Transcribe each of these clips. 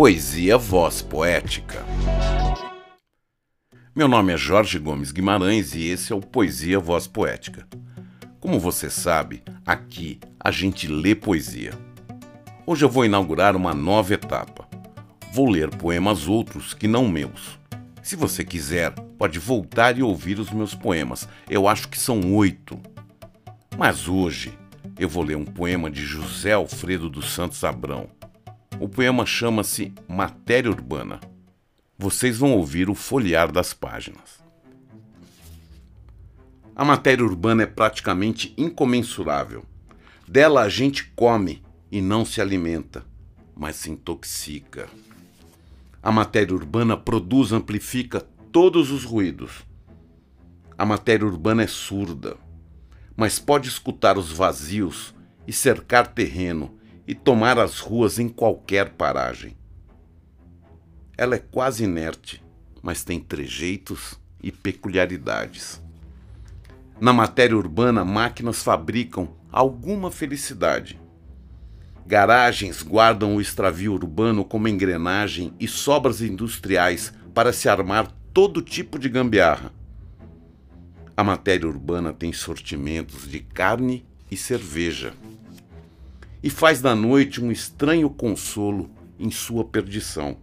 Poesia Voz Poética. Meu nome é Jorge Gomes Guimarães e esse é o Poesia Voz Poética. Como você sabe, aqui a gente lê poesia. Hoje eu vou inaugurar uma nova etapa. Vou ler poemas outros que não meus. Se você quiser, pode voltar e ouvir os meus poemas. Eu acho que são oito. Mas hoje eu vou ler um poema de José Alfredo dos Santos Abrão. O poema chama-se Matéria Urbana. Vocês vão ouvir o folhear das páginas. A matéria urbana é praticamente incomensurável. Dela a gente come e não se alimenta, mas se intoxica. A matéria urbana produz, amplifica todos os ruídos. A matéria urbana é surda, mas pode escutar os vazios e cercar terreno e tomar as ruas em qualquer paragem. Ela é quase inerte, mas tem trejeitos e peculiaridades. Na matéria urbana, máquinas fabricam alguma felicidade. Garagens guardam o extravio urbano como engrenagem e sobras industriais para se armar todo tipo de gambiarra. A matéria urbana tem sortimentos de carne e cerveja. E faz da noite um estranho consolo em sua perdição.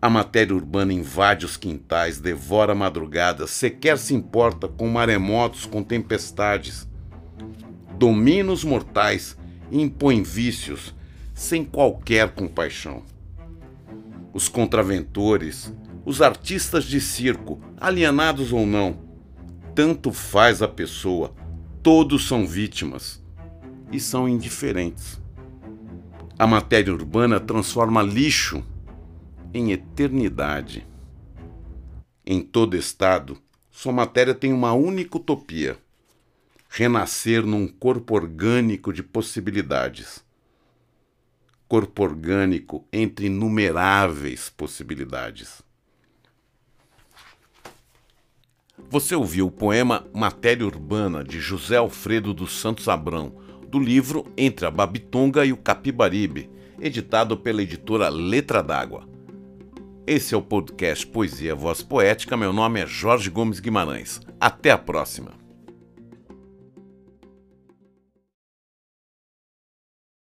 A matéria urbana invade os quintais, devora a madrugada, sequer se importa com maremotos, com tempestades. Domina os mortais e impõe vícios sem qualquer compaixão. Os contraventores, os artistas de circo, alienados ou não, tanto faz a pessoa, todos são vítimas e são indiferentes. A matéria urbana transforma lixo em eternidade. Em todo estado, sua matéria tem uma única utopia: renascer num corpo orgânico de possibilidades. Corpo orgânico entre inumeráveis possibilidades. Você ouviu o poema Matéria Urbana de José Alfredo dos Santos Abrão, do livro Entre a Babitonga e o Capibaribe, editado pela editora Letra d'Água. Esse é o podcast Poesia Voz Poética. Meu nome é Jorge Gomes Guimarães. Até a próxima.